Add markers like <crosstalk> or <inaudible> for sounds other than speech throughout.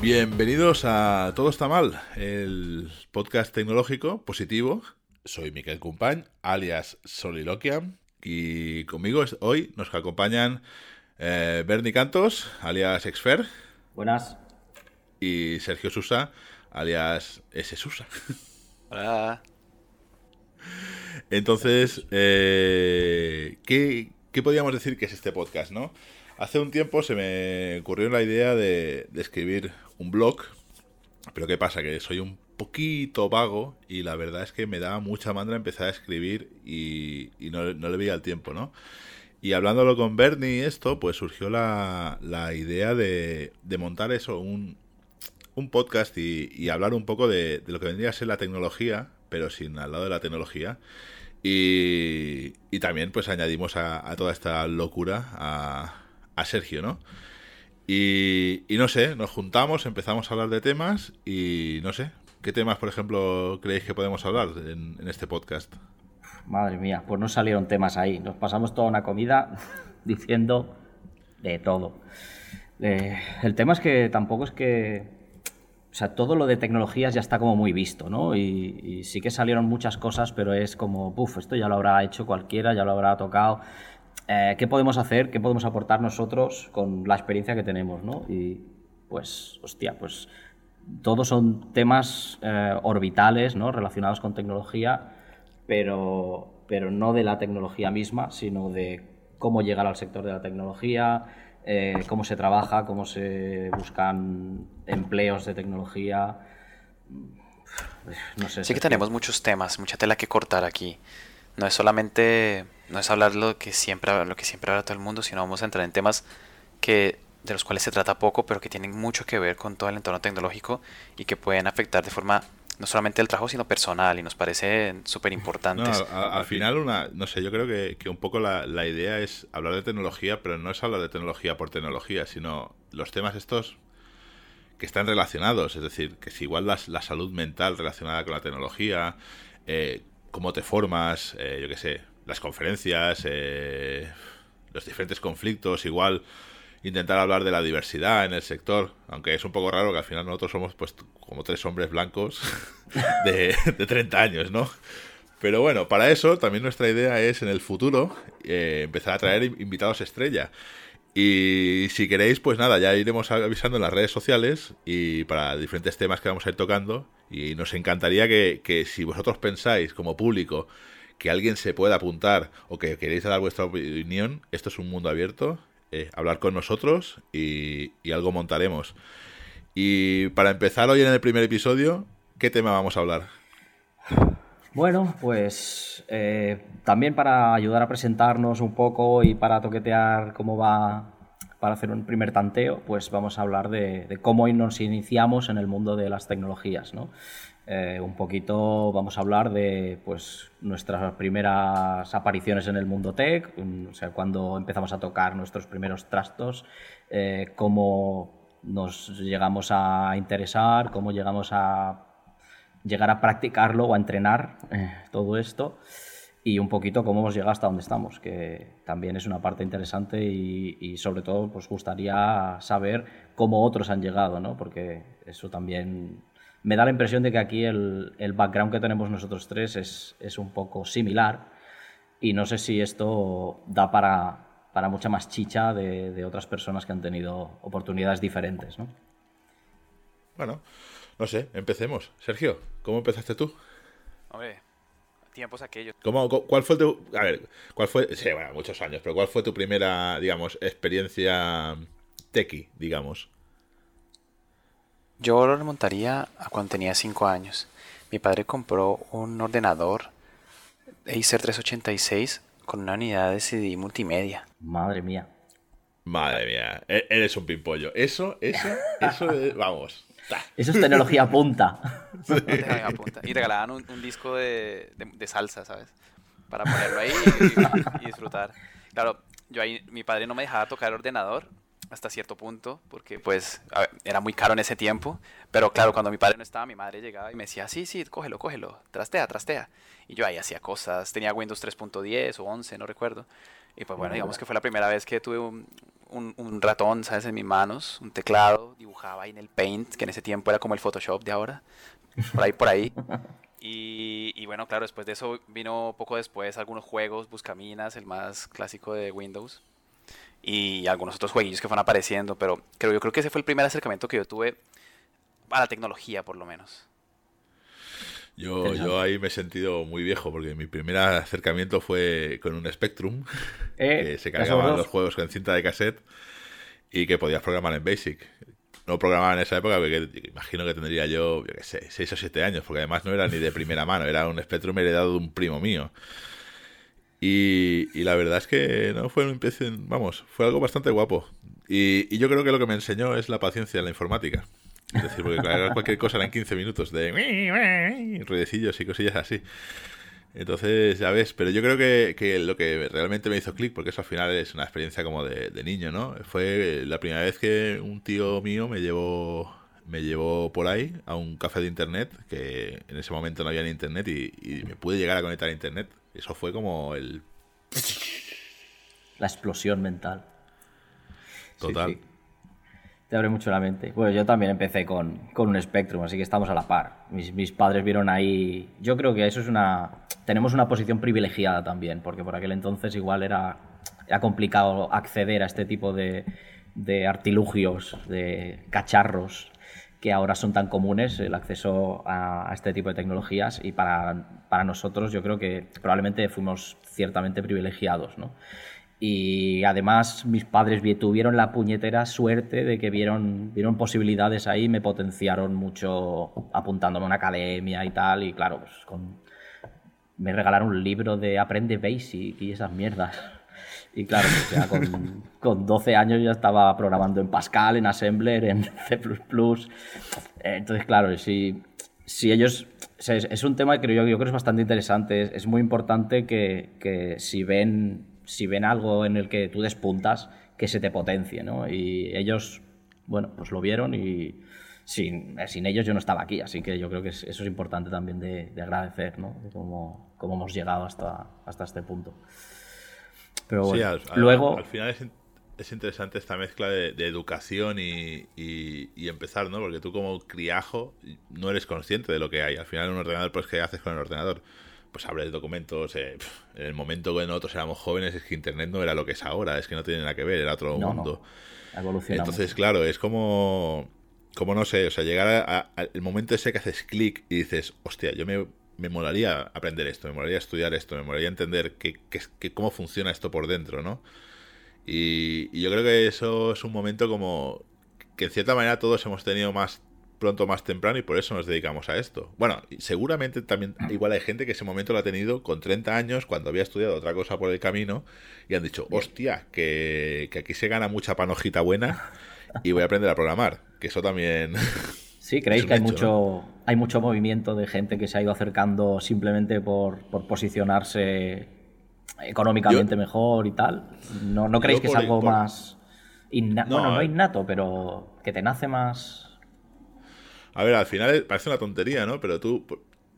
Bienvenidos a Todo está mal, el podcast tecnológico positivo. Soy Miquel Cumpañ, alias Soliloquiam, y conmigo hoy nos acompañan eh, Bernie Cantos, alias Exfer. Buenas. Y Sergio Susa, alias S. Susa. <laughs> Hola. Entonces, eh, ¿qué, ¿qué podríamos decir que es este podcast, no? Hace un tiempo se me ocurrió la idea de, escribir un blog, pero ¿qué pasa? Que soy un poquito vago y la verdad es que me daba mucha mandra empezar a escribir y, no, le veía el tiempo, ¿no? Y hablándolo con Bernie y esto, pues surgió la, idea de, montar eso, un, podcast y, hablar un poco de, lo que vendría a ser la tecnología, pero sin al lado de la tecnología. Y, también pues añadimos a toda esta locura a, a Sergio, ¿no? Y, no sé, nos juntamos, empezamos a hablar de temas y no sé, ¿qué temas, por ejemplo, creéis que podemos hablar en, este podcast? Madre mía, pues no salieron temas ahí. Nos pasamos toda una comida <laughs> diciendo de todo. Eh, el tema es que tampoco es que. O sea, todo lo de tecnologías ya está como muy visto, ¿no? Y, y sí que salieron muchas cosas, pero es como, puff, esto ya lo habrá hecho cualquiera, ya lo habrá tocado. Eh, qué podemos hacer, qué podemos aportar nosotros con la experiencia que tenemos, ¿no? Y pues, hostia, pues todos son temas eh, orbitales, ¿no? Relacionados con tecnología, pero, pero no de la tecnología misma, sino de cómo llegar al sector de la tecnología, eh, cómo se trabaja, cómo se buscan empleos de tecnología. No sé. Sí que tenemos muchos temas, mucha tela que cortar aquí. No es solamente no es hablar lo que siempre lo que siempre habla todo el mundo, sino vamos a entrar en temas que de los cuales se trata poco, pero que tienen mucho que ver con todo el entorno tecnológico y que pueden afectar de forma no solamente el trabajo, sino personal, y nos parece súper importantes. al final, una, no sé, yo creo que, un poco la, idea es hablar de tecnología, pero no es hablar de tecnología por tecnología, sino los temas estos que están relacionados, es decir, que si igual la, la salud mental relacionada con la tecnología, eh, cómo te formas, eh, yo qué sé, las conferencias, eh, los diferentes conflictos, igual intentar hablar de la diversidad en el sector, aunque es un poco raro que al final nosotros somos pues como tres hombres blancos <laughs> de, de 30 años, ¿no? Pero bueno, para eso también nuestra idea es en el futuro eh, empezar a traer invitados estrella. Y si queréis, pues nada, ya iremos avisando en las redes sociales y para diferentes temas que vamos a ir tocando. Y nos encantaría que, que si vosotros pensáis como público que alguien se pueda apuntar o que queréis dar vuestra opinión, esto es un mundo abierto. Eh, hablar con nosotros y, algo montaremos. Y para empezar hoy en el primer episodio, ¿qué tema vamos a hablar? Bueno, pues eh, también para ayudar a presentarnos un poco y para toquetear cómo va, para hacer un primer tanteo, pues vamos a hablar de, de cómo nos iniciamos en el mundo de las tecnologías, ¿no? Eh, un poquito vamos a hablar de pues, nuestras primeras apariciones en el mundo tech, o sea, cuando empezamos a tocar nuestros primeros trastos, eh, cómo nos llegamos a interesar, cómo llegamos a llegar a practicarlo o a entrenar eh, todo esto y un poquito cómo hemos llegado hasta donde estamos, que también es una parte interesante y, y, sobre todo pues gustaría saber cómo otros han llegado, ¿no? porque eso también me da la impresión de que aquí el, background que tenemos nosotros tres es, un poco similar y no sé si esto da para, para mucha más chicha de, otras personas que han tenido oportunidades diferentes, ¿no? Bueno, no sé, empecemos. Sergio, ¿cómo empezaste tú? Hombre, tiempos aquellos. ¿Cómo, ¿Cuál fue tu... A ver, ¿cuál fue... Sí, bueno, muchos años, pero ¿cuál fue tu primera, digamos, experiencia tequi, digamos? Yo lo remontaría a cuando tenía 5 años. Mi padre compró un ordenador Acer 386 con una unidad de CD multimedia. Madre mía. Madre mía, e-, eres un pimpollo. Eso, eso, eso, <laughs> vamos. Eso es <laughs> tecnología punta. Y regalaban un, disco de, salsa, ¿sabes? Para ponerlo ahí y, disfrutar. Claro, yo ahí, mi padre no me dejaba tocar el ordenador hasta cierto punto, porque pues era muy caro en ese tiempo, pero claro, cuando mi padre no estaba, mi madre llegaba y me decía, sí, sí, cógelo, cógelo, trastea, trastea. Y yo ahí hacía cosas, tenía Windows 3.10 o 11, no recuerdo. Y pues bueno, digamos que fue la primera vez que tuve un, un, ratón, ¿sabes? En mis manos, un teclado, dibujaba ahí en el Paint, que en ese tiempo era como el Photoshop de ahora, por ahí, por ahí. <laughs> Y, y, bueno, claro, después de eso vino poco después algunos juegos, Buscaminas, el más clásico de Windows y algunos otros jueguillos que fueron apareciendo, pero creo, yo creo que ese fue el primer acercamiento que yo tuve a la tecnología, por lo menos. Yo, yo ahí me he sentido muy viejo porque mi primer acercamiento fue con un Spectrum, eh, que se cargaban los juegos con cinta de cassette y que podías programar en Basic. No programaba en esa época porque imagino que tendría yo, yo qué sé, 6 o 7 años, porque además no era ni de primera mano, era un Spectrum heredado de un primo mío. Y, la verdad es que no fue un impresión, vamos, fue algo bastante guapo. Y, yo creo que lo que me enseñó es la paciencia en la informática. Es decir, porque cualquier cosa eran 15 minutos de <laughs> ruidecillos y cosillas así. Entonces, ya ves, pero yo creo que, lo que realmente me hizo clic, porque eso al final es una experiencia como de, niño, ¿no? Fue la primera vez que un tío mío me llevó me llevó por ahí a un café de internet, que en ese momento no había ni internet y, y me pude llegar a conectar a internet eso fue como el... La explosión mental. Total. Te abre mucho la mente. Bueno, yo también empecé con, un Spectrum, así que estamos a la par. Mis, mis, padres vieron ahí... Yo creo que eso es una... Tenemos una posición privilegiada también, porque por aquel entonces igual era, era complicado acceder a este tipo de, de artilugios, de cacharros que ahora son tan comunes el acceso a, este tipo de tecnologías y para, para, nosotros yo creo que probablemente fuimos ciertamente privilegiados, ¿no? Y además mis padres tuvieron la puñetera suerte de que vieron, vieron posibilidades ahí, me potenciaron mucho apuntándome a una academia y tal, y claro, pues con, me regalaron un libro de Aprende Basic y esas mierdas. Y claro, pues con, <laughs> con, 12 años ya estaba programando en Pascal, en Assembler, en <laughs> C++. Entonces, claro, si, si ellos... Es, un tema que creo, yo, yo creo que es bastante interesante. Es, muy importante que, que, si, ven, si ven algo en el que tú despuntas, que se te potencie, ¿no? Y ellos, bueno, pues lo vieron y sin, sin ellos yo no estaba aquí. Así que yo creo que eso es importante también de, de agradecer, ¿no? De cómo, cómo hemos llegado hasta, hasta este punto sí, al, luego... Al, final es, interesante esta mezcla de, educación y, empezar, ¿no? Porque tú como criajo no eres consciente de lo que hay. Al final un ordenador, pues ¿qué haces con el ordenador? Pues abres documentos. Eh, en el momento que nosotros éramos jóvenes es que Internet no era lo que es ahora, es que no tiene nada que ver, era otro mundo. Entonces, claro, es como como no sé, o sea, llegar al momento ese que haces clic y dices, hostia, yo me me molaría aprender esto, me molaría estudiar esto, me molaría entender que, cómo funciona esto por dentro, ¿no? Y, yo creo que eso es un momento como que en cierta manera todos hemos tenido más pronto, más temprano y por eso nos dedicamos a esto. Bueno, seguramente también igual hay gente que ese momento lo ha tenido con 30 años cuando había estudiado otra cosa por el camino y han dicho, hostia, que, que aquí se gana mucha panojita buena y voy a aprender a programar, que eso también... <laughs> Sí, ¿creéis que hay mucho, hay mucho movimiento de gente que se ha ido acercando simplemente por, posicionarse económicamente mejor y tal? ¿No, no creéis que es algo más... innato? bueno, no innato, pero que te nace más... A ver, al final parece una tontería, ¿no? Pero tú,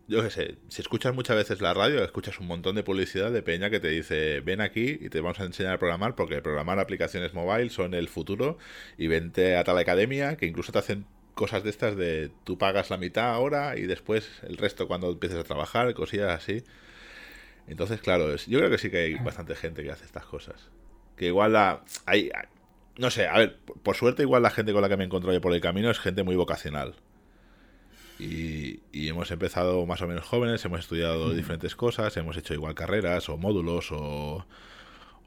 yo qué sé, si escuchas muchas veces la radio, escuchas un montón de publicidad de peña que te dice, ven aquí y te vamos a enseñar a programar, porque programar aplicaciones mobile son el futuro, y vente a tal academia, que incluso te hacen cosas de estas de tú pagas la mitad ahora y después el resto cuando empieces a trabajar, cosillas así. Entonces, claro, yo creo que sí que hay bastante gente que hace estas cosas. Que igual la... Hay, no sé, a ver, por suerte igual la gente con la que me encontrado yo por el camino es gente muy vocacional. Y, y, hemos empezado más o menos jóvenes, hemos estudiado diferentes cosas, hemos hecho igual carreras o módulos o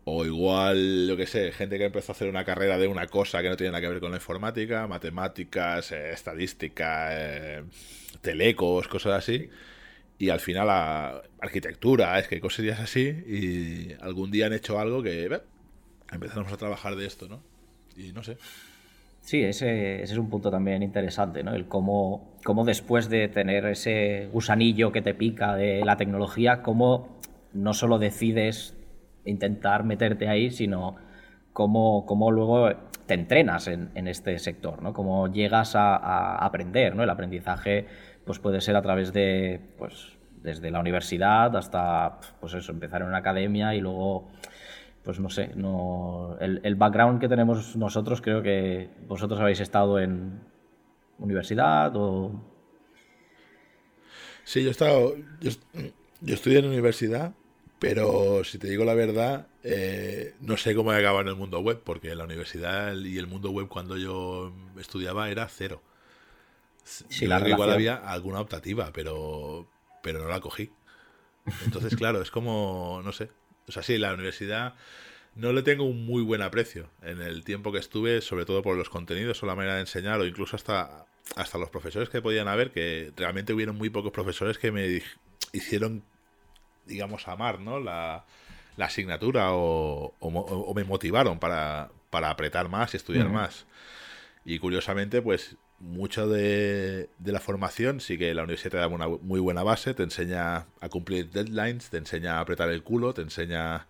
o igual, lo que sé, gente que empezó a hacer una carrera de una cosa que no tiene nada que ver con la informática, matemáticas, eh, estadística, eh, telecos, cosas así. Y al final la arquitectura, es que cosas así. Y algún día han hecho algo que empezamos a trabajar de esto, ¿no? Y no sé. Sí, ese, ese, es un punto también interesante, ¿no? El cómo, cómo después de tener ese gusanillo que te pica de la tecnología, cómo no solo decides intentar meterte ahí, sino cómo, cómo luego te entrenas en, este sector, ¿no? Cómo llegas a, aprender, ¿no? El aprendizaje pues puede ser a través de, pues, desde la universidad hasta, pues eso, empezar en una academia y luego, pues no sé, no, el, background que tenemos nosotros, creo que vosotros habéis estado en universidad o... Sí, yo he estado, yo estudié en universidad pero si te digo la verdad, eh, no sé cómo he acabado en el mundo web, porque la universidad y el mundo web cuando yo estudiaba era cero. Sí, la igual había alguna optativa, pero, pero no la cogí. Entonces, <laughs> claro, es como, no sé. O sea, sí, la universidad no le tengo un muy buen aprecio en el tiempo que estuve, sobre todo por los contenidos o la manera de enseñar, o incluso hasta, hasta los profesores que podían haber, que realmente hubieron muy pocos profesores que me hicieron digamos, amar, ¿no? La, la asignatura o, o, me motivaron para, para, apretar más y estudiar más. Y curiosamente, pues mucho de, de, la formación sí que la universidad te da una muy buena base, te enseña a cumplir deadlines, te enseña a apretar el culo, te enseña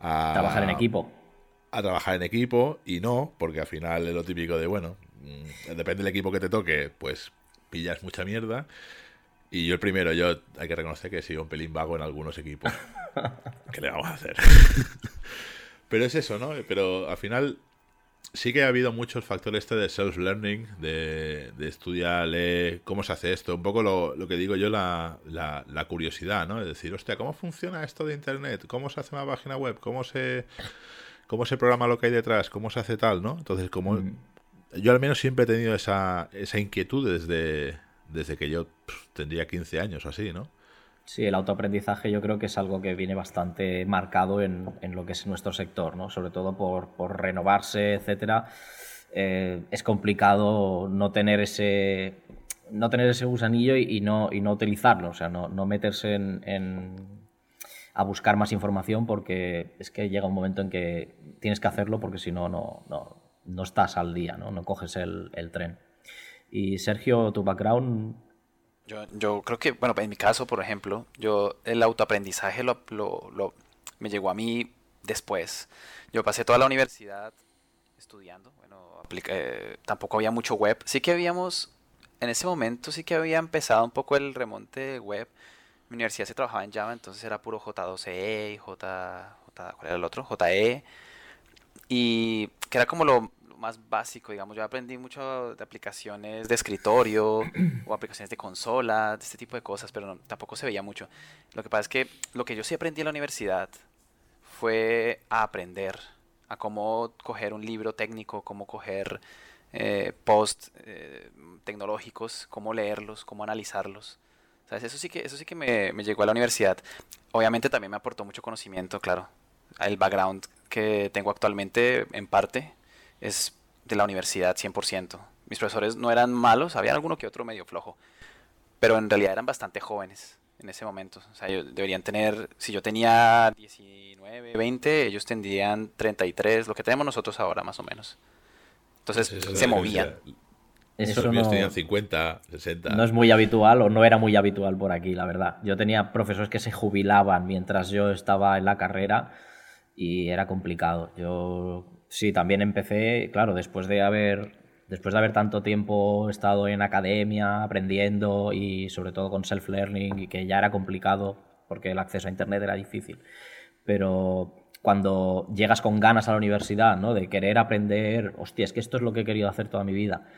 a... Trabajar en equipo. A trabajar en equipo y no, porque al final es lo típico de, bueno, mm, depende del equipo que te toque, pues pillas mucha mierda. Y yo el primero, yo hay que reconocer que he sido un pelín vago en algunos equipos. <laughs> ¿Qué le vamos a hacer? <laughs> Pero es eso, ¿no? Pero al final sí que ha habido muchos factores este de self-learning, de, de, estudiar, leer, cómo se hace esto. Un poco lo, lo que digo yo, la, la, la, curiosidad, ¿no? Es decir, hostia, ¿cómo funciona esto de Internet? ¿Cómo se hace una página web? ¿Cómo se, cómo se programa lo que hay detrás? ¿Cómo se hace tal, no? Entonces, como... Mm. Yo al menos siempre he tenido esa, esa inquietud desde, desde que yo tendría 15 años o así, ¿no? Sí, el autoaprendizaje yo creo que es algo que viene bastante marcado en, en lo que es nuestro sector, ¿no? Sobre todo por, por renovarse, etcétera. Eh, es complicado no tener ese no tener ese gusanillo y, no, y no utilizarlo, o sea, no, no meterse en, en, a buscar más información porque es que llega un momento en que tienes que hacerlo porque si no, no, no, no estás al día, ¿no? no coges el, el tren. Y Sergio, tu background. Yo, yo creo que, bueno, en mi caso, por ejemplo, yo el autoaprendizaje lo, me llegó a mí después. Yo pasé toda la universidad estudiando, bueno, eh, tampoco había mucho web. Sí que habíamos, en ese momento sí que había empezado un poco el remonte web. Mi universidad se trabajaba en Java, entonces era puro J2E, J, J, ¿cuál era el otro? JE. Y que era como lo, más básico, digamos. Yo aprendí mucho de aplicaciones de escritorio o aplicaciones de consola, de este tipo de cosas, pero tampoco se veía mucho. Lo que pasa es que lo que yo sí aprendí en la universidad fue a aprender, a cómo coger un libro técnico, cómo coger eh, post eh, tecnológicos, cómo leerlos, cómo analizarlos. ¿Sabes? Eso sí que, eso sí que me llegó a la universidad. Obviamente también me aportó mucho conocimiento, claro. El background que tengo actualmente, en parte, es de la universidad 100%. Mis profesores no eran malos, había alguno que otro medio flojo, pero en realidad eran bastante jóvenes en ese momento. O sea, ellos deberían tener, si yo tenía 19, 20, ellos tendrían 33, lo que tenemos nosotros ahora más o menos. Entonces se movían. Eso no, tenían 50, 60. No es muy habitual o no era muy habitual por aquí, la verdad. Yo tenía profesores que se jubilaban mientras yo estaba en la carrera y era complicado. Yo Sí, también empecé, claro, después de haber después de haber tanto tiempo estado en academia aprendiendo y sobre todo con self-learning y que ya era complicado porque el acceso a internet era difícil. Pero cuando llegas con ganas a la universidad, ¿no? De querer aprender, hostia, es que esto es lo que he querido hacer toda mi vida.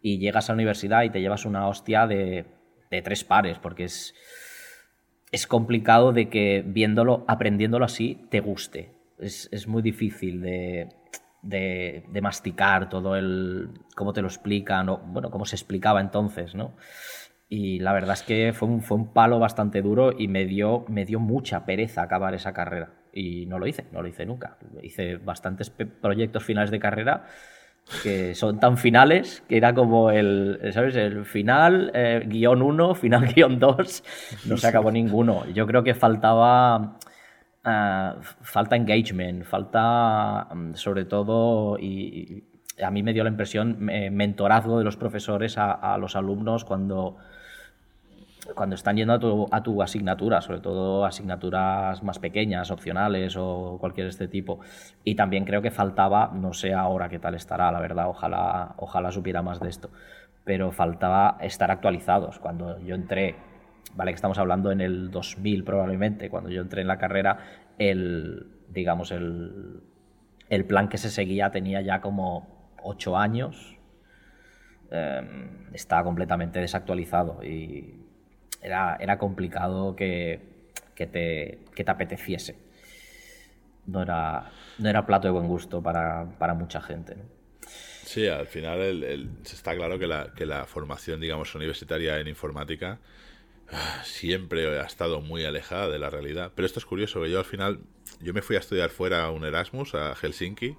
Y llegas a la universidad y te llevas una hostia de, de tres pares, porque es, es complicado de que viéndolo, aprendiéndolo así, te guste. Es, es muy difícil de, de, masticar todo el. cómo te lo explican, o bueno, cómo se explicaba entonces, ¿no? Y la verdad es que fue un, fue un palo bastante duro y me dio, me dio mucha pereza acabar esa carrera. Y no lo hice, no lo hice nunca. Hice bastantes proyectos finales de carrera que son tan finales que era como el, ¿sabes? El final, eh, guion 1, <laughs> final guion 2, no se acabó ninguno. Yo creo que faltaba Uh, falta engagement, falta um, sobre todo, y, a mí me dio la impresión, mentorazgo de los profesores a, a, los alumnos cuando cuando están yendo a tu, a tu asignatura, sobre todo asignaturas más pequeñas, opcionales o cualquier este tipo. Y también creo que faltaba, no sé ahora qué tal estará, la verdad, ojalá, ojalá supiera más de esto, pero faltaba estar actualizados. Cuando yo entré, vale que estamos hablando en el 2000 probablemente, cuando yo entré en la carrera, el, digamos, el, el plan que se seguía tenía ya como 8 años, eh, estaba completamente desactualizado y era, era complicado que, que, te, que te apeteciese. No era, no era plato de buen gusto para, para mucha gente. Sí, al final el, está claro que la, que la formación, digamos, universitaria en informática siempre ha estado muy alejada de la realidad. Pero esto es curioso, que yo al final, yo me fui a estudiar fuera a un Erasmus, a Helsinki,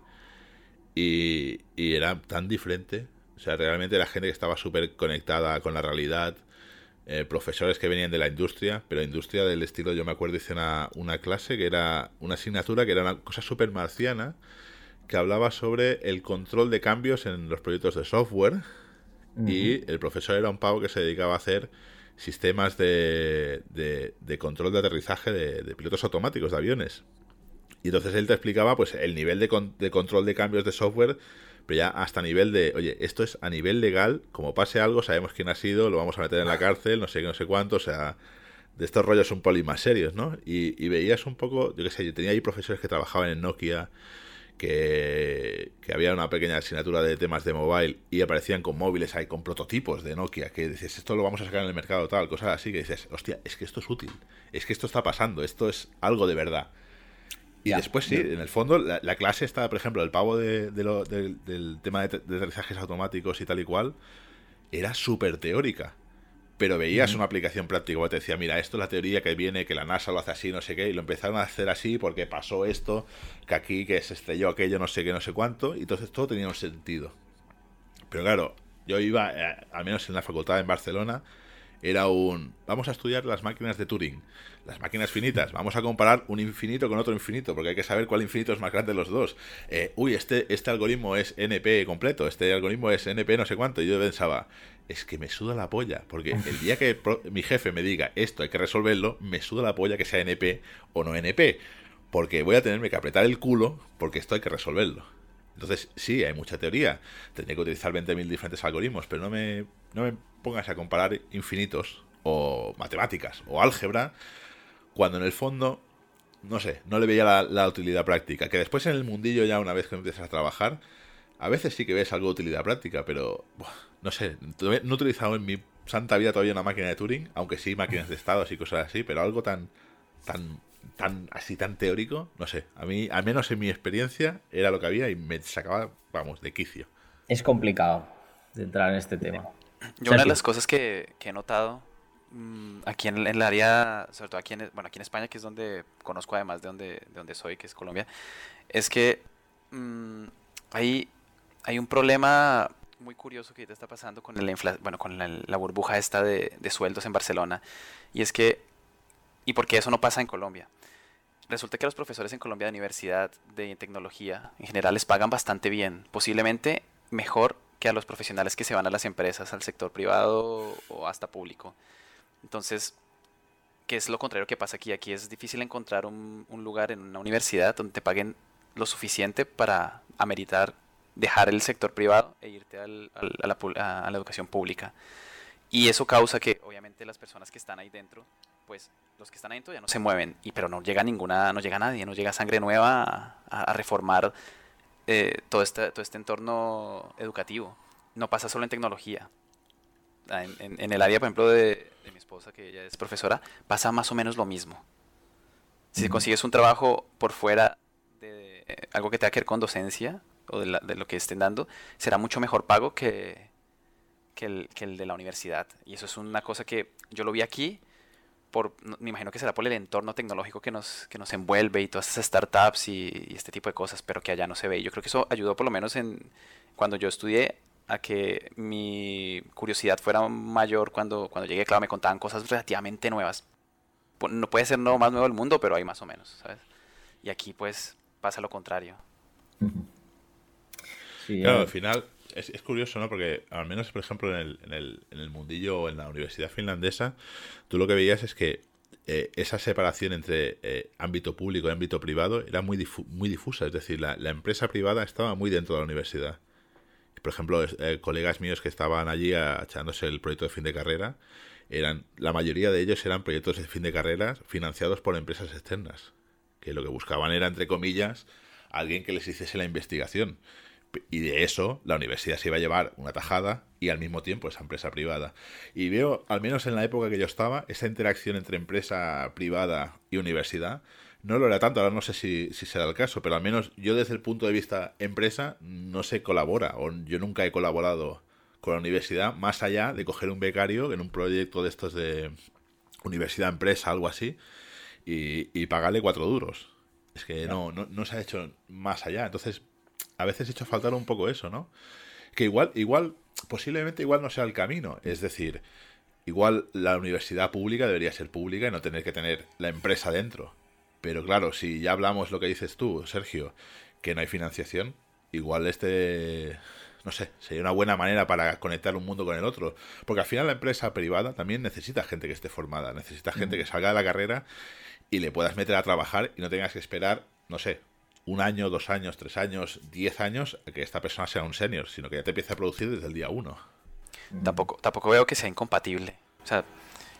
y, y era tan diferente. O sea, realmente era gente que estaba súper conectada con la realidad, eh, profesores que venían de la industria, pero industria del estilo, yo me acuerdo, hice una, una clase que era una asignatura que era una cosa súper marciana, que hablaba sobre el control de cambios en los proyectos de software, uh -huh. y el profesor era un pavo que se dedicaba a hacer sistemas de, de, de control de aterrizaje de, de, pilotos automáticos de aviones. Y entonces él te explicaba pues el nivel de, con, de control de cambios de software pero ya hasta nivel de, oye, esto es a nivel legal, como pase algo, sabemos quién ha sido, lo vamos a meter en la cárcel, no sé qué, no sé cuánto, o sea, de estos rollos un poli más serios, ¿no? Y, y, veías un poco, yo qué sé, yo tenía ahí profesores que trabajaban en Nokia, que, que, había una pequeña asignatura de temas de mobile y aparecían con móviles ahí, con prototipos de Nokia, que dices, esto lo vamos a sacar en el mercado tal, cosas así, que dices, hostia, es que esto es útil, es que esto está pasando, esto es algo de verdad. Y después sí, en el fondo la, la, clase está, por ejemplo, el pavo de, de lo, de, del tema de, de, aterrizajes automáticos y tal y cual, era súper teórica. Pero veías una aplicación práctica, te decía, mira, esto es la teoría que viene, que la NASA lo hace así, no sé qué, y lo empezaron a hacer así porque pasó esto, que aquí, que se estrelló aquello, no sé qué, no sé cuánto, y entonces todo tenía un sentido. Pero claro, yo iba, eh, al menos en la facultad en Barcelona, era un, vamos a estudiar las máquinas de Turing las máquinas finitas. Vamos a comparar un infinito con otro infinito, porque hay que saber cuál infinito es más grande de los dos. Eh, uy, este, este algoritmo es NP completo, este algoritmo es NP no sé cuánto. Y yo pensaba, es que me suda la polla, porque el día que mi jefe me diga esto hay que resolverlo, me suda la polla que sea NP o no NP, porque voy a tenerme que apretar el culo porque esto hay que resolverlo. Entonces, sí, hay mucha teoría. Tendría que utilizar 20.000 diferentes algoritmos, pero no me, no me pongas a comparar infinitos o matemáticas o álgebra cuando en el fondo, no sé, no le veía la, utilidad práctica. Que después en el mundillo ya una vez que empiezas a trabajar, a veces sí que ves algo de utilidad práctica, pero no sé, no he utilizado en mi santa vida todavía una máquina de Turing, aunque sí máquinas de estados y cosas así, pero algo tan, tan, tan así tan teórico, no sé. A mí, al menos en mi experiencia, era lo que había y me sacaba, vamos, de quicio. Es complicado de entrar en este tema. Yo una de las cosas que, que he notado Mm, aquí en, en, el área, sobre todo aquí en, bueno, aquí en España, que es donde conozco además de donde, de donde soy, que es Colombia, es que mmm, hay, hay un problema muy curioso que ahorita está pasando con, el bueno, con la, la, burbuja esta de, de, sueldos en Barcelona, y es que, ¿y por qué eso no pasa en Colombia? Resulta que los profesores en Colombia de universidad de tecnología en general les pagan bastante bien, posiblemente mejor que a los profesionales que se van a las empresas, al sector privado o hasta público. Entonces, ¿qué es lo contrario que pasa aquí? Aquí es difícil encontrar un, lugar en una universidad donde te paguen lo suficiente para ameritar dejar el sector privado e irte a, la, educación pública. Y eso causa que, obviamente, las personas que están ahí dentro, pues los que están ahí dentro ya no se mueven, y, pero no llega ninguna, no llega nadie, no llega sangre nueva a, a reformar eh, todo, este, todo este entorno educativo. No pasa solo en tecnología. En, en, en el área, por ejemplo, de, de mi esposa, que ella es profesora, pasa más o menos lo mismo. Si consigues un trabajo por fuera de eh, algo que tenga que ver con docencia o de, la, de, lo que estén dando, será mucho mejor pago que, que, el, que, el, de la universidad. Y eso es una cosa que yo lo vi aquí, por, me imagino que será por el entorno tecnológico que nos, que nos envuelve y todas esas startups y, y este tipo de cosas, pero que allá no se ve. Y yo creo que eso ayudó por lo menos en cuando yo estudié a que mi curiosidad fuera mayor cuando, cuando llegué, claro, me contaban cosas relativamente nuevas. No puede ser lo más nuevo del mundo, pero hay más o menos, ¿sabes? Y aquí pues pasa lo contrario. Sí, claro, eh. al final es, es, curioso, ¿no? Porque al menos, por ejemplo, en el, en el, en el mundillo, en la universidad finlandesa, tú lo que veías es que eh, esa separación entre eh, ámbito público y ámbito privado era muy, muy difusa. Es decir, la, la, empresa privada estaba muy dentro de la universidad. Por ejemplo, eh, colegas míos que estaban allí echándose el proyecto de fin de carrera, eran la mayoría de ellos eran proyectos de fin de carrera financiados por empresas externas, que lo que buscaban era, entre comillas, alguien que les hiciese la investigación. Y de eso la universidad se iba a llevar una tajada y al mismo tiempo esa empresa privada. Y veo, al menos en la época que yo estaba, esa interacción entre empresa privada y universidad no lo era tanto, ahora no sé si, si será el caso, pero al menos yo desde el punto de vista empresa no se colabora, o yo nunca he colaborado con la universidad, más allá de coger un becario en un proyecto de estos de universidad-empresa, algo así, y, y pagarle cuatro duros. Es que no, no, no se ha hecho más allá. Entonces, a veces he hecho faltar un poco eso, ¿no? Que igual, igual, posiblemente igual no sea el camino. Es decir, igual la universidad pública debería ser pública y no tener que tener la empresa dentro. Pero claro, si ya hablamos lo que dices tú, Sergio, que no hay financiación, igual este, no sé, sería una buena manera para conectar un mundo con el otro. Porque al final la empresa privada también necesita gente que esté formada, necesita gente que salga de la carrera y le puedas meter a trabajar y no tengas que esperar, no sé, un año, dos años, tres años, diez años a que esta persona sea un senior, sino que ya te empiece a producir desde el día uno. Tampoco, tampoco veo que sea incompatible. O sea,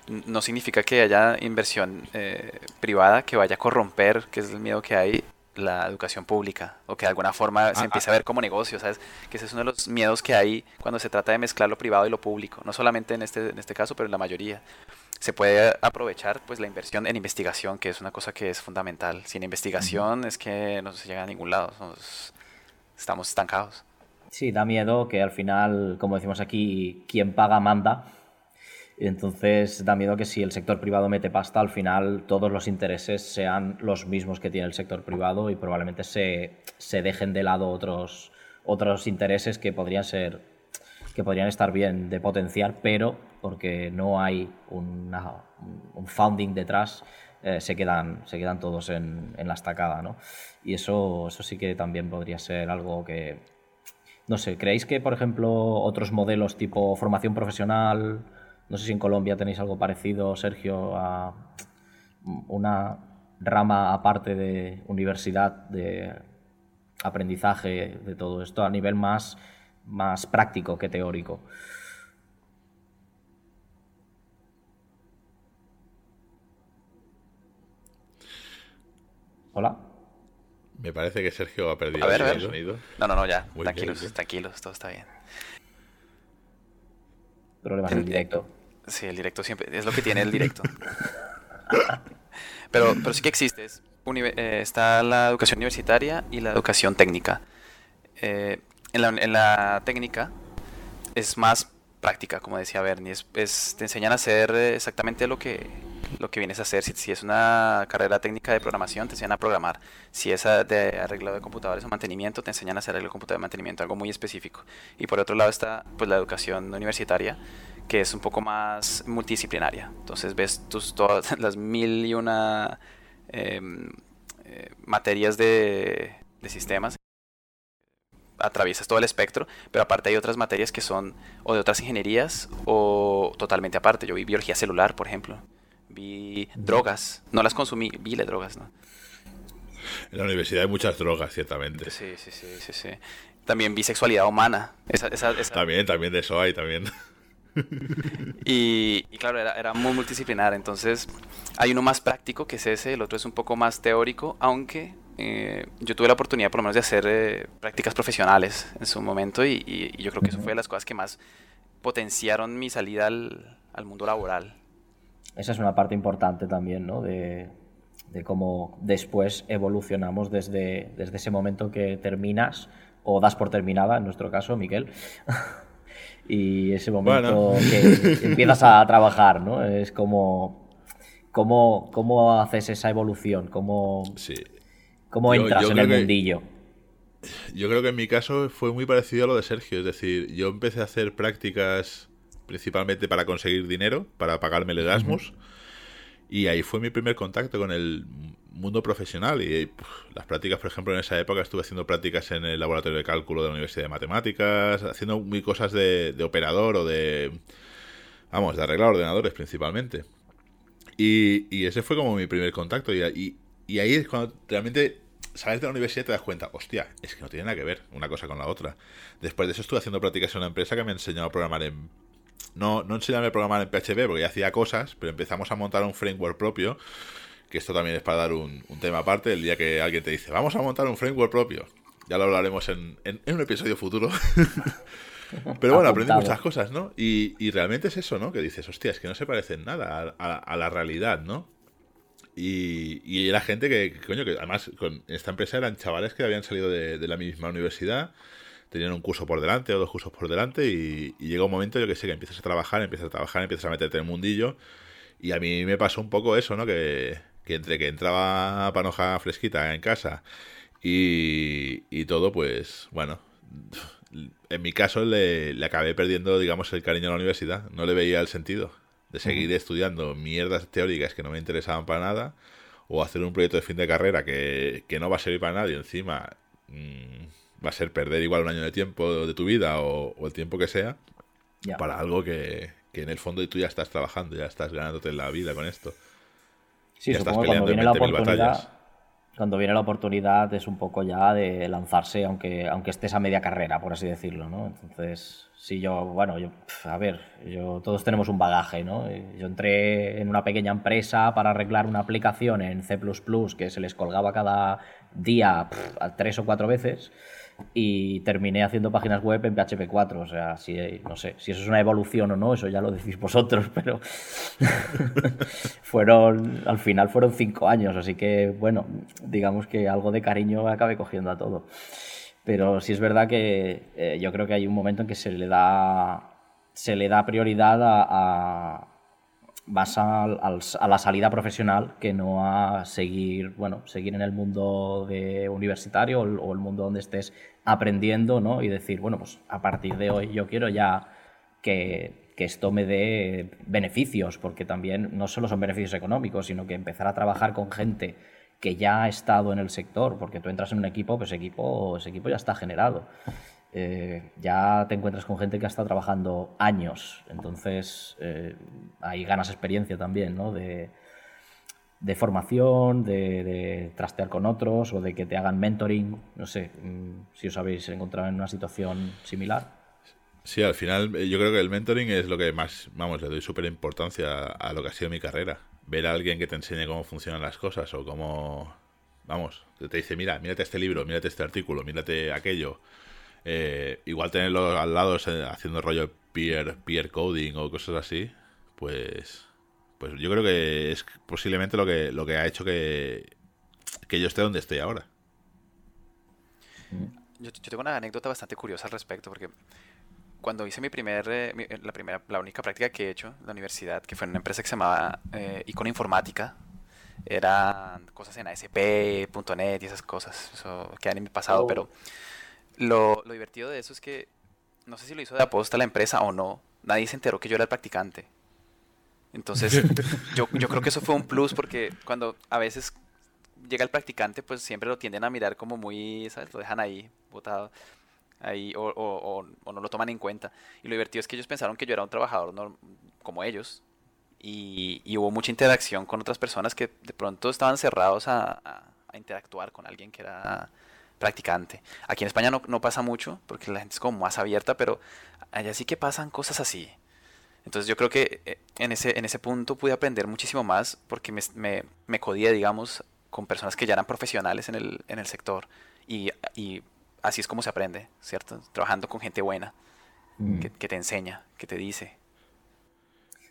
no significa que haya inversión eh, privada que vaya a corromper, que es el miedo que hay, la educación pública o que de alguna forma se ah, empiece a ah. ver como negocio, ¿sabes? Que ese es uno de los miedos que hay cuando se trata de mezclar lo privado y lo público, no solamente en este, en este caso, pero en la mayoría. Se puede aprovechar pues la inversión en investigación, que es una cosa que es fundamental. Sin investigación es que no se llega a ningún lado, estamos estancados. Sí, da miedo que al final, como decimos aquí, quien paga manda entonces da miedo que si el sector privado mete pasta, al final todos los intereses sean los mismos que tiene el sector privado y probablemente se, se dejen de lado otros, otros intereses que podrían ser que podrían estar bien de potenciar, pero porque no hay un founding detrás, eh, se, quedan, se quedan todos en, en la estacada. ¿no? Y eso, eso sí que también podría ser algo que, no sé, ¿creéis que, por ejemplo, otros modelos tipo formación profesional no sé si en Colombia tenéis algo parecido, Sergio, a una rama aparte de universidad, de aprendizaje, de todo esto, a nivel más, más práctico que teórico. Hola. Me parece que Sergio ha perdido el sonido. No, no, no, ya. tranquilos, tranquilos, todo está bien. Problemas en directo. Sí, el directo siempre es lo que tiene el directo. <laughs> pero, pero sí que existe. Eh, está la educación universitaria y la educación técnica. Eh, en, la, en, la, técnica es más práctica, como decía Bernie. Es, te enseñan a hacer exactamente lo que, lo que vienes a hacer. Si, es una carrera técnica de programación, te enseñan a programar. Si es de arreglado de computadores o mantenimiento, te enseñan a hacer el computador de mantenimiento, algo muy específico. Y por otro lado está pues, la educación universitaria, que es un poco más multidisciplinaria. Entonces ves tus, todas <laughs> las mil y una em, eh, materias de, de sistemas atraviesas todo el espectro, pero aparte hay otras materias que son o de otras ingenierías o totalmente aparte. Yo vi biología celular, por ejemplo. Vi drogas, no las consumí, vi las drogas, ¿no? En la universidad hay muchas drogas, ciertamente. Sí, sí, sí, sí, sí. También vi sexualidad humana. También, también de eso hay, también. <laughs> Y, claro, era, muy multidisciplinar. Entonces, hay uno más práctico que es ese, el otro es un poco más teórico, aunque eh, yo tuve la oportunidad por lo menos de hacer eh, prácticas profesionales en su momento y, yo creo que eso fue de las cosas que más potenciaron mi salida al, mundo laboral. Esa es una parte importante también, ¿no? De, de cómo después evolucionamos desde, desde ese momento que terminas o das por terminada, en nuestro caso, Miguel, <laughs> y ese momento que empiezas a trabajar, ¿no? Es como, ¿cómo, cómo haces esa evolución? ¿Cómo, cómo entras en el mundillo? Yo creo que en mi caso fue muy parecido a lo de Sergio, es decir, yo empecé a hacer prácticas principalmente para conseguir dinero, para pagarme el Erasmus, y ahí fue mi primer contacto con el mundo profesional y las prácticas, por ejemplo, en esa época estuve haciendo prácticas en el laboratorio de cálculo de la Universidad de Matemáticas, haciendo muy cosas de, operador o de, vamos, de arreglar ordenadores principalmente. Y, ese fue como mi primer contacto y, y ahí es cuando realmente sales de la universidad y te das cuenta, hostia, es que no tiene nada que ver una cosa con la otra. Después de eso estuve haciendo prácticas en una empresa que me enseñó a programar en... No, no enseñarme a programar en PHP porque ya hacía cosas, pero empezamos a montar un framework propio, que esto también es para dar un, tema aparte, el día que alguien te dice, vamos a montar un framework propio. Ya lo hablaremos en, en, un episodio futuro. <laughs> Pero bueno, aprendí muchas cosas, ¿no? Y, y, realmente es eso, ¿no? Que dices, hostia, es que no se parecen nada a, a la realidad, ¿no? Y, y, era gente que, coño, que además con esta empresa eran chavales que habían salido de, la misma universidad, tenían un curso por delante o dos cursos por delante y, llega un momento, yo que sé, que empiezas a trabajar, empiezas a trabajar, empiezas a meterte en el mundillo. Y a mí me pasó un poco eso, ¿no? Que, que entre que entraba panoja fresquita en casa y, y todo, pues bueno, en mi caso le, le acabé perdiendo, digamos, el cariño a la universidad, no le veía el sentido de seguir estudiando mierdas teóricas que no me interesaban para nada, o hacer un proyecto de fin de carrera que, no va a servir para nadie. Encima mm, va a ser perder igual un año de tiempo de tu vida o, el tiempo que sea, para algo que, en el fondo tú ya estás trabajando, ya estás ganándote la vida con esto. Sí, supongo cuando viene la oportunidad cuando viene la oportunidad es un poco ya de lanzarse, aunque, aunque estés a media carrera, por así decirlo, ¿no? Entonces, si yo, bueno, yo, a ver, yo, todos tenemos un bagaje, ¿no? Yo entré en una pequeña empresa para arreglar una aplicación en C++ que se les colgaba cada día tres o cuatro veces y terminé haciendo páginas web en PHP 4. O sea, si, no sé si eso es una evolución o no, eso ya lo decís vosotros, <laughs> pero <laughs> fueron, al final fueron cinco años, así que bueno, digamos que algo de cariño acabé cogiendo a todo. Pero sí es verdad que eh, yo creo que hay un momento en que se le da, se le da prioridad a vas a, la salida profesional que no a seguir, bueno, seguir en el mundo de universitario o, el mundo donde estés aprendiendo, ¿no? Y decir, bueno, pues a partir de hoy yo quiero ya que, esto me dé beneficios, porque también no solo son beneficios económicos, sino que empezar a trabajar con gente que ya ha estado en el sector, porque tú entras en un equipo, pues equipo, ese equipo ya está generado. Eh, ya te encuentras con gente que ha estado trabajando años, entonces eh, ahí ganas experiencia también, ¿no? De, formación, de, trastear con otros o de que te hagan mentoring, no sé, mm, si os habéis encontrado en una situación similar. Sí, al final eh, yo creo que el mentoring es lo que más, vamos, le doy súper importancia a lo que ha sido mi carrera. Ver a alguien que te enseñe cómo funcionan las cosas o cómo, vamos, te dice, mira, mírate este libro, mírate este artículo, mírate aquello eh, igual tenerlo al lado haciendo rollo peer, peer coding o cosas así, pues pues yo creo que es posiblemente lo que, lo que ha hecho que, que yo esté donde estoy ahora. Yo, tengo una anécdota bastante curiosa al respecto, porque cuando hice mi primer, eh, la primera, la única práctica que he hecho en la universidad, que fue en una empresa que se llamaba eh, Icono Informática, eran cosas en ASP.NET y esas cosas, eso queda en mi pasado, oh. pero lo, lo divertido de eso es que, no sé si lo hizo de aposta la empresa o no, nadie se enteró que yo era el practicante. Entonces, <laughs> yo, yo creo que eso fue un plus porque cuando a veces llega el practicante, pues siempre lo tienden a mirar como muy, ¿sabes? Lo dejan ahí, botado, ahí, o, o, o, no lo toman en cuenta. Y lo divertido es que ellos pensaron que yo era un trabajador como ellos. Y, y, hubo mucha interacción con otras personas que de pronto estaban cerrados a, a interactuar con alguien que era practicante. Aquí en España no, no, pasa mucho porque la gente es como más abierta, pero allá sí que pasan cosas así. Entonces yo creo que eh, en ese, en ese punto pude aprender muchísimo más porque me, me, me codía, digamos, con personas que ya eran profesionales en el, en el sector y, y, así es como se aprende, ¿cierto? Trabajando con gente buena, mm. que, que, te enseña, que te dice.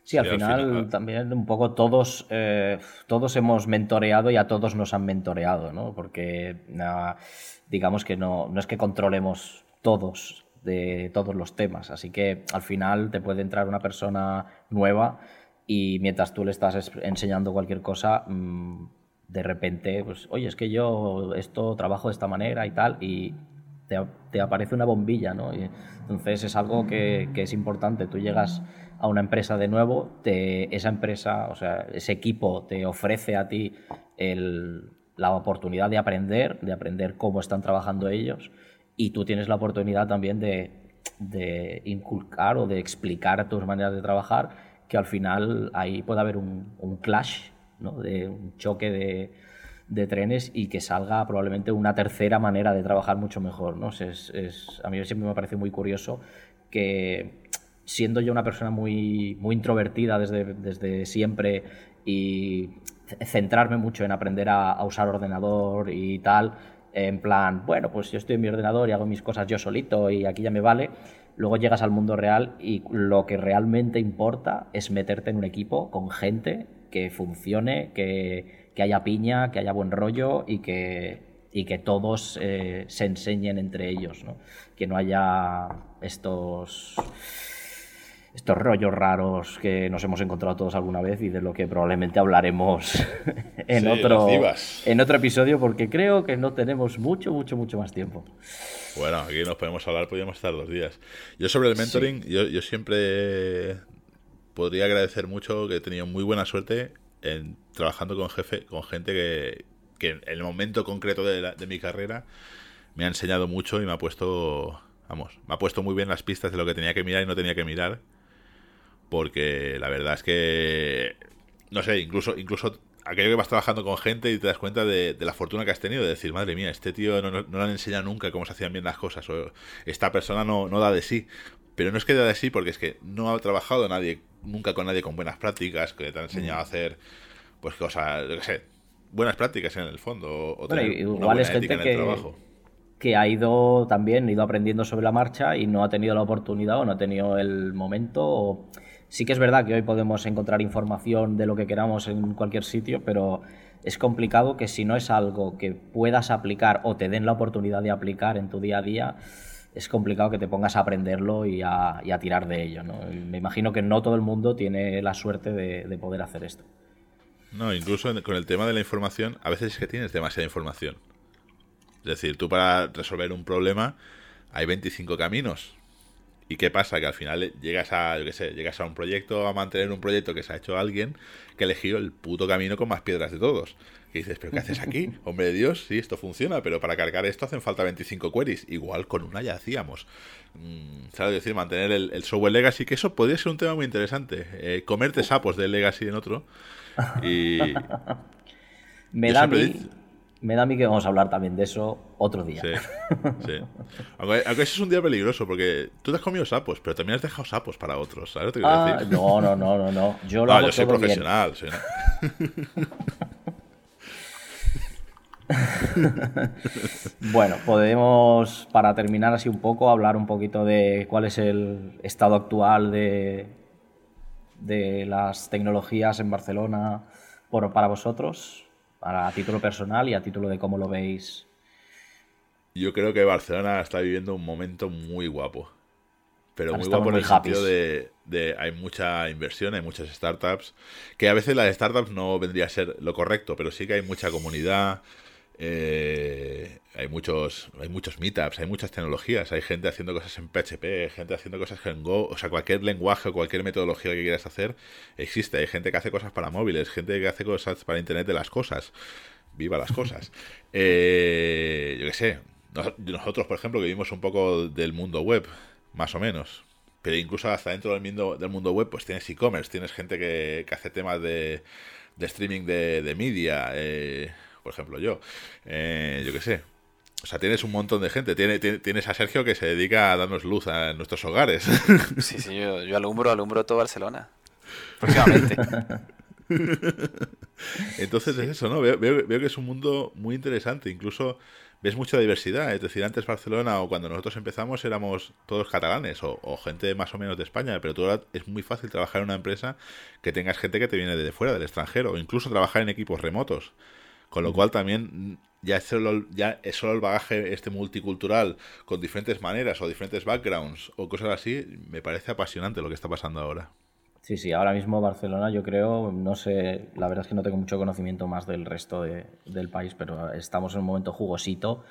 Sí, al, final, también un poco todos, eh, todos hemos mentoreado y a todos nos han mentoreado, ¿no? Porque digamos que no, no es que controlemos todos de todos los temas, así que al final te puede entrar una persona nueva y mientras tú le estás enseñando cualquier cosa, mm, de repente, pues, oye, es que yo esto trabajo de esta manera y tal, y te, te aparece una bombilla, ¿no? Y entonces es algo que, que, es importante. Tú llegas a una empresa de nuevo, te, esa empresa, o sea, ese equipo te ofrece a ti la oportunidad de aprender, de aprender cómo están trabajando ellos, y tú tienes la oportunidad también de, inculcar o de explicar tus maneras de trabajar, que al final ahí puede haber un, clash, ¿no? de un choque de, de trenes y que salga probablemente una tercera manera de trabajar mucho mejor. ¿no? Es, a mí siempre me parece muy curioso que siendo yo una persona muy, muy introvertida desde, desde siempre y centrarme mucho en aprender a, usar ordenador y tal, en plan, bueno, pues yo estoy en mi ordenador y hago mis cosas yo solito y aquí ya me vale. Luego llegas al mundo real y lo que realmente importa es meterte en un equipo con gente que funcione, que, que haya piña, que haya buen rollo y que, y que todos eh, se enseñen entre ellos, ¿no? que no haya estos estos rollos raros que nos hemos encontrado todos alguna vez y de lo que probablemente hablaremos <laughs> en, otro, en otro episodio porque creo que no tenemos mucho, mucho, mucho más tiempo. Bueno, aquí nos podemos hablar, podríamos estar dos días. Yo sobre el mentoring, yo, yo siempre podría agradecer mucho que he tenido muy buena suerte en, trabajando con jefe, con gente que, que en el momento concreto de, de mi carrera me ha enseñado mucho y me ha puesto, vamos, me ha puesto muy bien las pistas de lo que tenía que mirar y no tenía que mirar. Porque la verdad es que, no sé, incluso, incluso aquello que vas trabajando con gente y te das cuenta de, la fortuna que has tenido, de decir, madre mía, este tío no, no, le han enseñado nunca cómo se hacían bien las cosas, o esta persona no, no da de sí. Pero no es que da de sí porque es que no ha trabajado nadie, nunca con nadie con buenas prácticas, que te ha enseñado a hacer pues cosas, yo qué sé, buenas prácticas en el fondo. O igual es gente que, que ha ido también, ido aprendiendo sobre la marcha y no ha tenido la oportunidad o no ha tenido el momento. Sí que es verdad que hoy podemos encontrar información de lo que queramos en cualquier sitio, pero es complicado que si no es algo que puedas aplicar o te den la oportunidad de aplicar en tu día a día, es complicado que te pongas a aprenderlo y a, tirar de ello. Me imagino que no todo el mundo tiene la suerte de poder hacer esto. No, incluso con el tema de la información, a veces es que tienes demasiada información. Es decir, tú para resolver un problema hay 25 caminos. ¿Y qué pasa? Que al final llegas a, yo qué sé, llegas a un proyecto, a mantener un proyecto que se ha hecho alguien que elegido el puto camino con más piedras de todos. Y dices, ¿pero qué haces aquí? <laughs> Hombre de Dios, sí, esto funciona, pero para cargar esto hacen falta 25 queries. Igual con una ya hacíamos. Mm, ¿Sabes? decir, mantener el, software legacy, que eso podría ser un tema muy interesante. Eh, comerte sapos de legacy en otro y <laughs> me, da a mí, me da a mí que vamos a hablar también de eso otro día. Sí, <laughs> sí. Aunque, ese es un día peligroso porque tú te has comido sapos, pero también has dejado sapos para otros. ¿Sabes ah, No, no, no, no, no. Yo lo yo soy profesional. <laughs> bueno, podemos, para terminar así un poco, hablar un poquito de cuál es el estado actual de, de las tecnologías en Barcelona por, para vosotros, a título personal y a título de cómo lo veis? Yo creo que Barcelona está viviendo un momento muy guapo. Pero muy guapo en el sentido de, de, hay mucha inversión, hay muchas startups, que a veces las startups no vendría a ser lo correcto, pero sí que hay mucha comunidad, eh, hay muchos hay muchos meetups, hay muchas tecnologías, hay gente haciendo cosas en PHP, gente haciendo cosas en Go, o sea, cualquier lenguaje o cualquier metodología que quieras hacer existe. Hay gente que hace cosas para móviles, gente que hace cosas para Internet de las cosas. Viva las cosas. <laughs> Eh, yo qué sé. Nosotros, por ejemplo, que vivimos un poco del mundo web, más o menos. Pero incluso hasta dentro del mundo, del mundo web, pues tienes e-commerce, tienes gente que, hace temas de, streaming de, de media. Eh, por ejemplo yo, eh, yo qué sé. O sea, tienes un montón de gente. Tienes, tienes a Sergio que se dedica a darnos luz a nuestros hogares. <laughs> Sí, sí, yo, yo alumbro, alumbro todo Barcelona. Próximamente. <laughs> Entonces es eso, ¿no? Veo, veo, que es un mundo muy interesante. Incluso ves mucha diversidad. Es decir, antes Barcelona o cuando nosotros empezamos éramos todos catalanes o, o, gente más o menos de España, pero tú ahora es muy fácil trabajar en una empresa que tengas gente que te viene de fuera, del extranjero, o incluso trabajar en equipos remotos. Con lo cual también ya es, solo, ya es solo el bagaje este multicultural con diferentes maneras o diferentes backgrounds o cosas así, me parece apasionante lo que está pasando ahora. Sí, sí, ahora mismo Barcelona yo creo, no sé, la verdad es que no tengo mucho conocimiento más del resto del país, pero estamos en un momento jugosito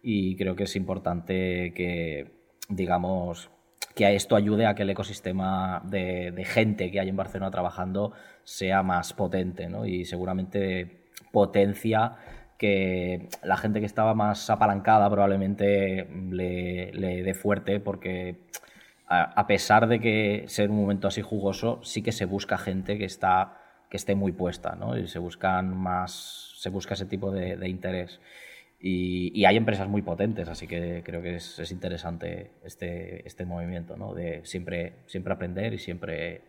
y creo que es importante que, digamos, que esto ayude a que el ecosistema de, gente que hay en Barcelona trabajando sea más potente, ¿no? Y seguramente potencia que la gente que estaba más apalancada probablemente le, le dé fuerte porque a, pesar de que ser un momento así jugoso, sí que se busca gente que está que esté muy puesta, ¿no? Y se buscan más, se busca ese tipo de, interés. Y, hay empresas muy potentes, así que creo que es, interesante este, este movimiento, ¿no? De siempre, siempre aprender y siempre,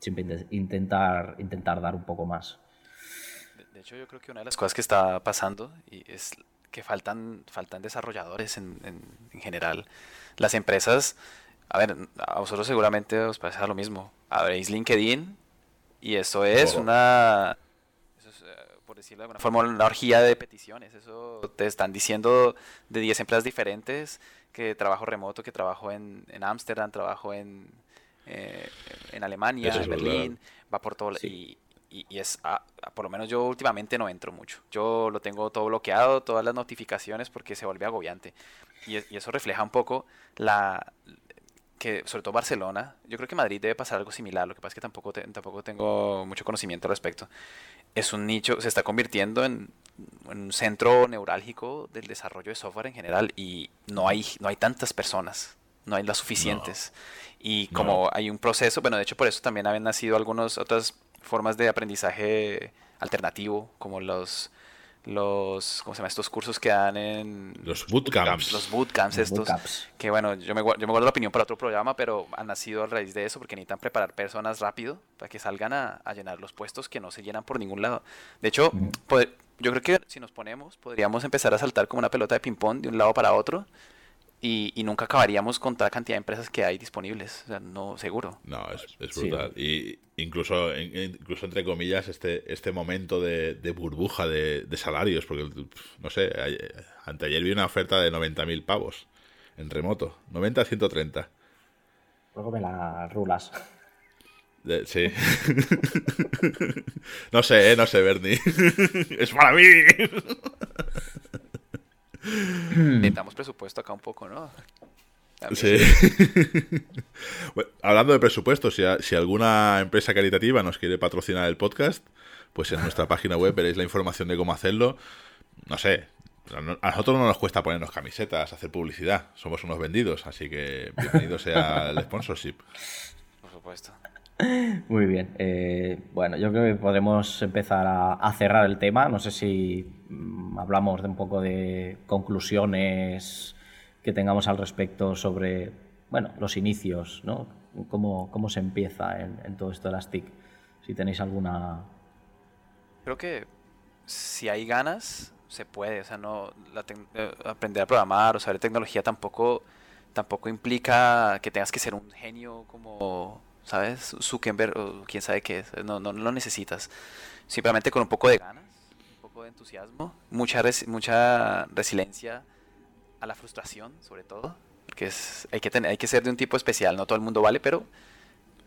siempre intentar, intentar dar un poco más. De hecho, yo creo que una de las cosas que está pasando y es que faltan, faltan desarrolladores en, en general. Las empresas a ver, a vosotros seguramente os parece lo mismo. Abréis LinkedIn y eso es una, eso es, eh, por decirlo de alguna forma, una orgía de peticiones. Eso te están diciendo de 10 empresas diferentes que trabajo remoto, que trabajo en Ámsterdam, trabajo en, eh, en Alemania, en Berlín, va por todo. Y, y, es, por lo menos yo últimamente no entro mucho. Yo lo tengo todo bloqueado, todas las notificaciones, porque se vuelve agobiante. Y, y eso refleja un poco la, que sobre todo Barcelona, yo creo que Madrid debe pasar algo similar, lo que pasa es que tampoco, tampoco tengo mucho conocimiento al respecto. Es un nicho, se está convirtiendo en, un centro neurálgico del desarrollo de software en general y no hay, no hay tantas personas, no hay las suficientes. Y como hay un proceso, bueno, de hecho por eso también han nacido algunas otras formas de aprendizaje alternativo, como los los, ¿cómo se llama? Estos cursos que dan en... Los bootcamps. Los bootcamps estos. Que bueno, yo me, yo me guardo la opinión para otro programa, pero han nacido a raíz de eso porque necesitan preparar personas rápido para que salgan a, llenar los puestos que no se llenan por ningún lado. De hecho, yo creo que si nos ponemos, podríamos empezar a saltar como una pelota de ping-pong de un lado para otro y, nunca acabaríamos con toda la cantidad de empresas que hay disponibles. O sea, no, seguro. No, es, brutal. Y incluso, incluso entre comillas, este, este momento de, burbuja de, salarios, porque, no sé, anteayer vi una oferta de 90.000 pavos en remoto. 90 a 130. Luego me la rulas. sí. <laughs> no sé, ¿eh? no sé, Bernie. <laughs> es para mí. Necesitamos presupuesto acá un poco, ¿no? Sí. <laughs> hablando de presupuesto, si, si, alguna empresa caritativa nos quiere patrocinar el podcast, pues en nuestra página web veréis la información de cómo hacerlo. No sé, a nosotros no nos cuesta ponernos camisetas, hacer publicidad. Somos unos vendidos, así que bienvenido sea el sponsorship. Por supuesto. Muy bien. Eh, bueno, yo creo que podremos empezar a, cerrar el tema. No sé si hablamos de un poco de conclusiones que tengamos al respecto sobre, bueno, los inicios, ¿no? Cómo, cómo se empieza en, todo esto de las TIC. Si tenéis alguna... Creo que si hay ganas, se puede. O sea, no eh, aprender a programar o saber tecnología tampoco, tampoco implica que tengas que ser un genio como ¿sabes? Zuckerberg o quién sabe qué es, no, no, lo necesitas. Simplemente con un poco de ganas, de entusiasmo, mucha, mucha resiliencia a la frustración, sobre todo, porque es, hay, que tener, hay que ser de un tipo especial, no todo el mundo vale, pero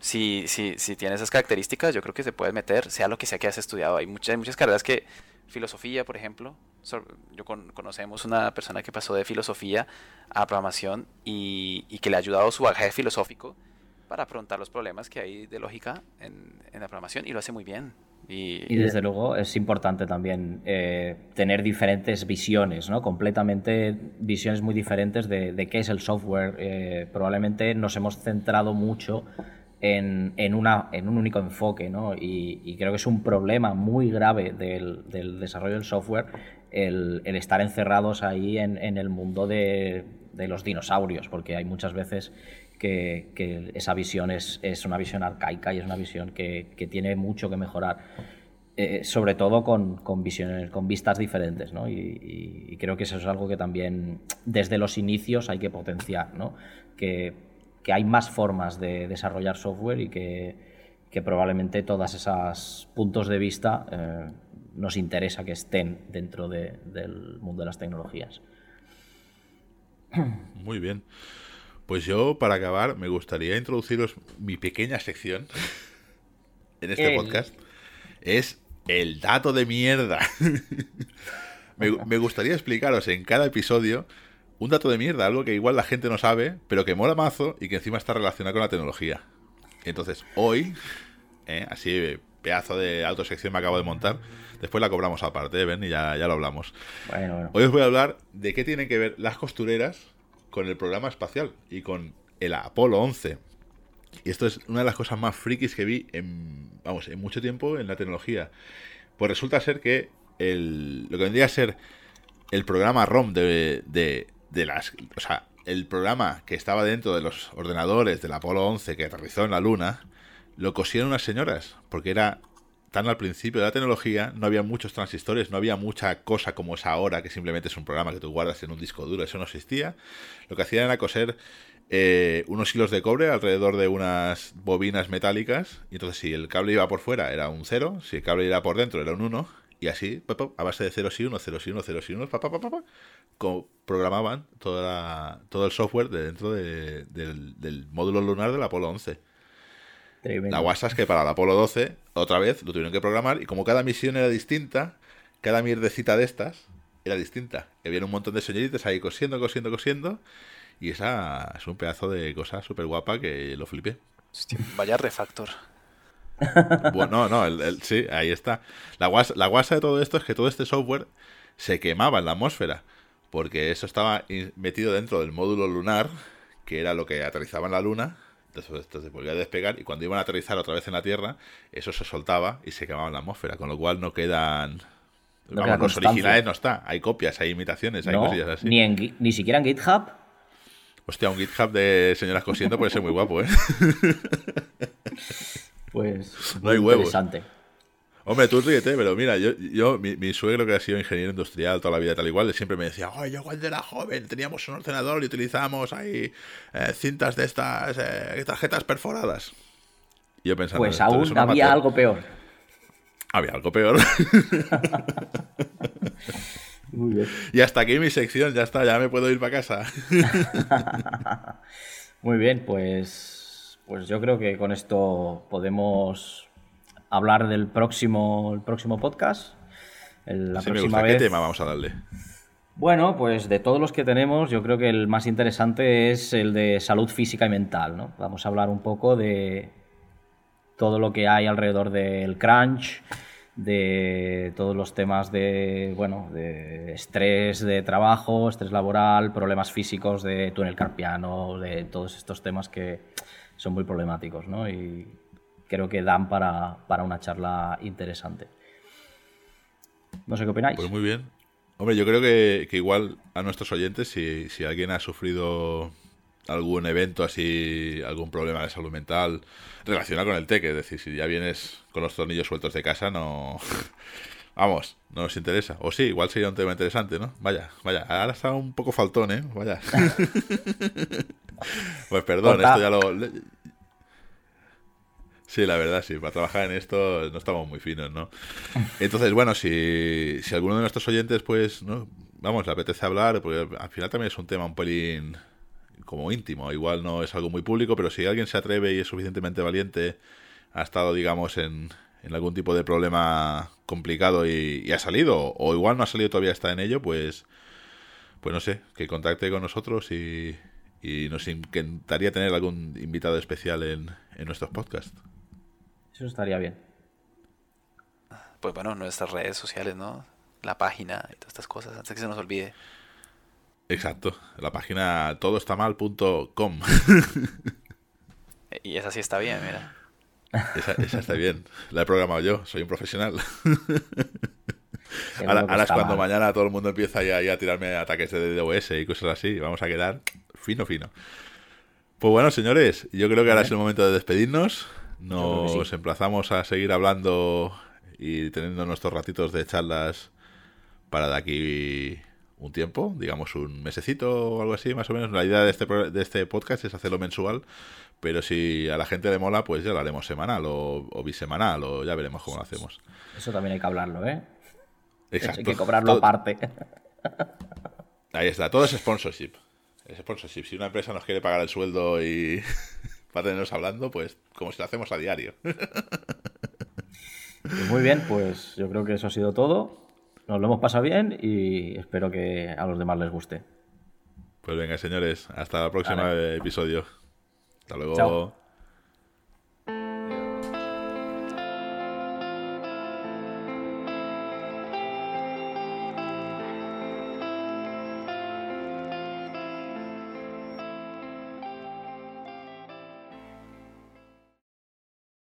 si, si, si tiene esas características, yo creo que se puede meter, sea lo que sea que has estudiado. Hay muchas, muchas carreras que, filosofía, por ejemplo, yo conocemos una persona que pasó de filosofía a programación y, y que le ha ayudado su bagaje filosófico para afrontar los problemas que hay de lógica en, la programación y lo hace muy bien. Y, desde luego es importante también eh, tener diferentes visiones, ¿no? completamente visiones muy diferentes de, qué es el software. Eh, probablemente nos hemos centrado mucho en, en, una, en un único enfoque ¿no? y, creo que es un problema muy grave del, del desarrollo del software el, el, estar encerrados ahí en, en el mundo de, de los dinosaurios, porque hay muchas veces que, esa visión es, una visión arcaica y es una visión que, tiene mucho que mejorar. Eh, sobre todo con, visiones, con vistas diferentes, ¿no? Y, creo que eso es algo que también desde los inicios hay que potenciar, ¿no? Que, hay más formas de desarrollar software y que, probablemente todas esas puntos de vista eh, nos interesa que estén dentro del mundo de las tecnologías. Muy bien. Pues yo, para acabar, me gustaría introduciros mi pequeña sección <laughs> en este podcast. Es el dato de mierda. <laughs> me, gustaría explicaros en cada episodio un dato de mierda, algo que igual la gente no sabe, pero que mola mazo y que encima está relacionado con la tecnología. Entonces, hoy, ¿eh? así, pedazo de autosección me acabo de montar. Después la cobramos aparte, ¿ven? Y ya, ya lo hablamos. Hoy os voy a hablar de qué tienen que ver las costureras con el programa espacial y con el Apolo 11. Y esto es una de las cosas más frikis que vi en, vamos, en mucho tiempo en la tecnología. Pues resulta ser que el, lo que vendría a ser el programa ROM de, de, de las... O sea, el programa que estaba dentro de los ordenadores del Apolo 11 que aterrizó en la Luna, lo cosieron unas señoras, porque era tan al principio de la tecnología, no había muchos transistores, no había mucha cosa como es ahora, que simplemente es un programa que tú guardas en un disco duro, eso no existía. Lo que hacían era coser eh, unos hilos de cobre alrededor de unas bobinas metálicas, y entonces si el cable iba por fuera era un 0, si el cable iba por dentro era un 1, y así, a base de ceros y 1, ceros y 1, ceros y 1, programaban todo el software de dentro del, del módulo lunar del Apolo 11. La guasa es que para el Apolo 12, otra vez, lo tuvieron que programar y como cada misión era distinta, cada mierdecita de estas era distinta. Y había un montón de señoritas ahí cosiendo, cosiendo, cosiendo. Y esa es un pedazo de cosa súper guapa que lo flipé. vaya refactor. Bueno, no, sí, ahí está. La guasa, la guasa de todo esto es que todo este software se quemaba en la atmósfera. Porque eso estaba metido dentro del módulo lunar, que era lo que aterrizaba en la luna esto se volvía a despegar y cuando iban a aterrizar otra vez en la Tierra, eso se soltaba y se quemaba en la atmósfera, con lo cual no quedan... los originales no está, hay copias, hay imitaciones, hay cosillas así. Ni, ni siquiera en GitHub. Hostia, un GitHub de señoras cosiendo puede ser muy guapo, ¿eh? Pues <laughs> no hay huevos. Interesante. Hombre, tú ríete, pero mira, yo, yo mi, suegro que ha sido ingeniero industrial toda la vida tal igual, siempre me decía, oye, yo cuando era joven teníamos un ordenador y utilizábamos ahí eh, cintas de estas, eh, tarjetas perforadas. Y yo pensando, pues aún había algo peor. Había algo peor. <laughs> Muy bien. Y hasta aquí mi sección, ya está, ya me puedo ir para casa. <laughs> Muy bien, pues, pues yo creo que con esto podemos hablar del próximo, el próximo podcast. la próxima vez. ¿Qué tema vamos a darle? Bueno, pues de todos los que tenemos, yo creo que el más interesante es el de salud física y mental. ¿no? Vamos a hablar un poco de todo lo que hay alrededor del crunch, de todos los temas de, bueno, de estrés de trabajo, estrés laboral, problemas físicos de túnel carpiano, de todos estos temas que son muy problemáticos, ¿no? Y creo que dan para, una charla interesante. No sé qué opináis. Pues muy bien. Hombre, yo creo que, igual a nuestros oyentes, si, si, alguien ha sufrido algún evento así, algún problema de salud mental relacionado con el TEC, es decir, si ya vienes con los tornillos sueltos de casa, no... <laughs> Vamos, no nos interesa. O sí, igual sería un tema interesante, ¿no? Vaya, vaya. Ahora está un poco faltón, ¿eh? Vaya. <laughs> pues perdón, esto ya lo, Sí, la verdad, sí. Para trabajar en esto no estamos muy finos, ¿no? Entonces, bueno, si, si alguno de nuestros oyentes, pues, ¿no? Vamos, le apetece hablar, porque al final también es un tema un pelín como íntimo. Igual no es algo muy público, pero si alguien se atreve y es suficientemente valiente, ha estado, digamos, en, en algún tipo de problema complicado y, ha salido, o igual no ha salido todavía está en ello, pues, pues no sé, que contacte con nosotros y, y nos encantaría tener algún invitado especial en, en nuestros podcasts. Eso estaría bien. Pues bueno, nuestras redes sociales, ¿no? La página y todas estas cosas, antes que se nos olvide. Exacto, la página todoestamal.com. y esa sí está bien, mira. Esa, está bien, la he programado yo, soy un profesional. ahora, es cuando mañana todo el mundo empieza ya, a tirarme ataques de DOS y cosas así, vamos a quedar fino, fino. Pues bueno, señores, yo creo que ahora es el momento de despedirnos. Nos emplazamos a seguir hablando y teniendo nuestros ratitos de charlas para de aquí un tiempo, digamos un mesecito o algo así, más o menos. La idea de este, de este podcast es hacerlo mensual, pero si a la gente le mola, pues ya lo haremos semanal o, bisemanal o ya veremos cómo lo hacemos. Eso también hay que hablarlo, ¿eh? Exacto. Hay que cobrarlo aparte. Ahí está, todo es sponsorship. Es sponsorship. Si una empresa nos quiere pagar el sueldo y para tenernos hablando, pues como si lo hacemos a diario. Pues muy bien, pues yo creo que eso ha sido todo. Nos lo hemos pasado bien y espero que a los demás les guste. Pues venga, señores, hasta el próximo Vale. episodio. Hasta luego. Chao.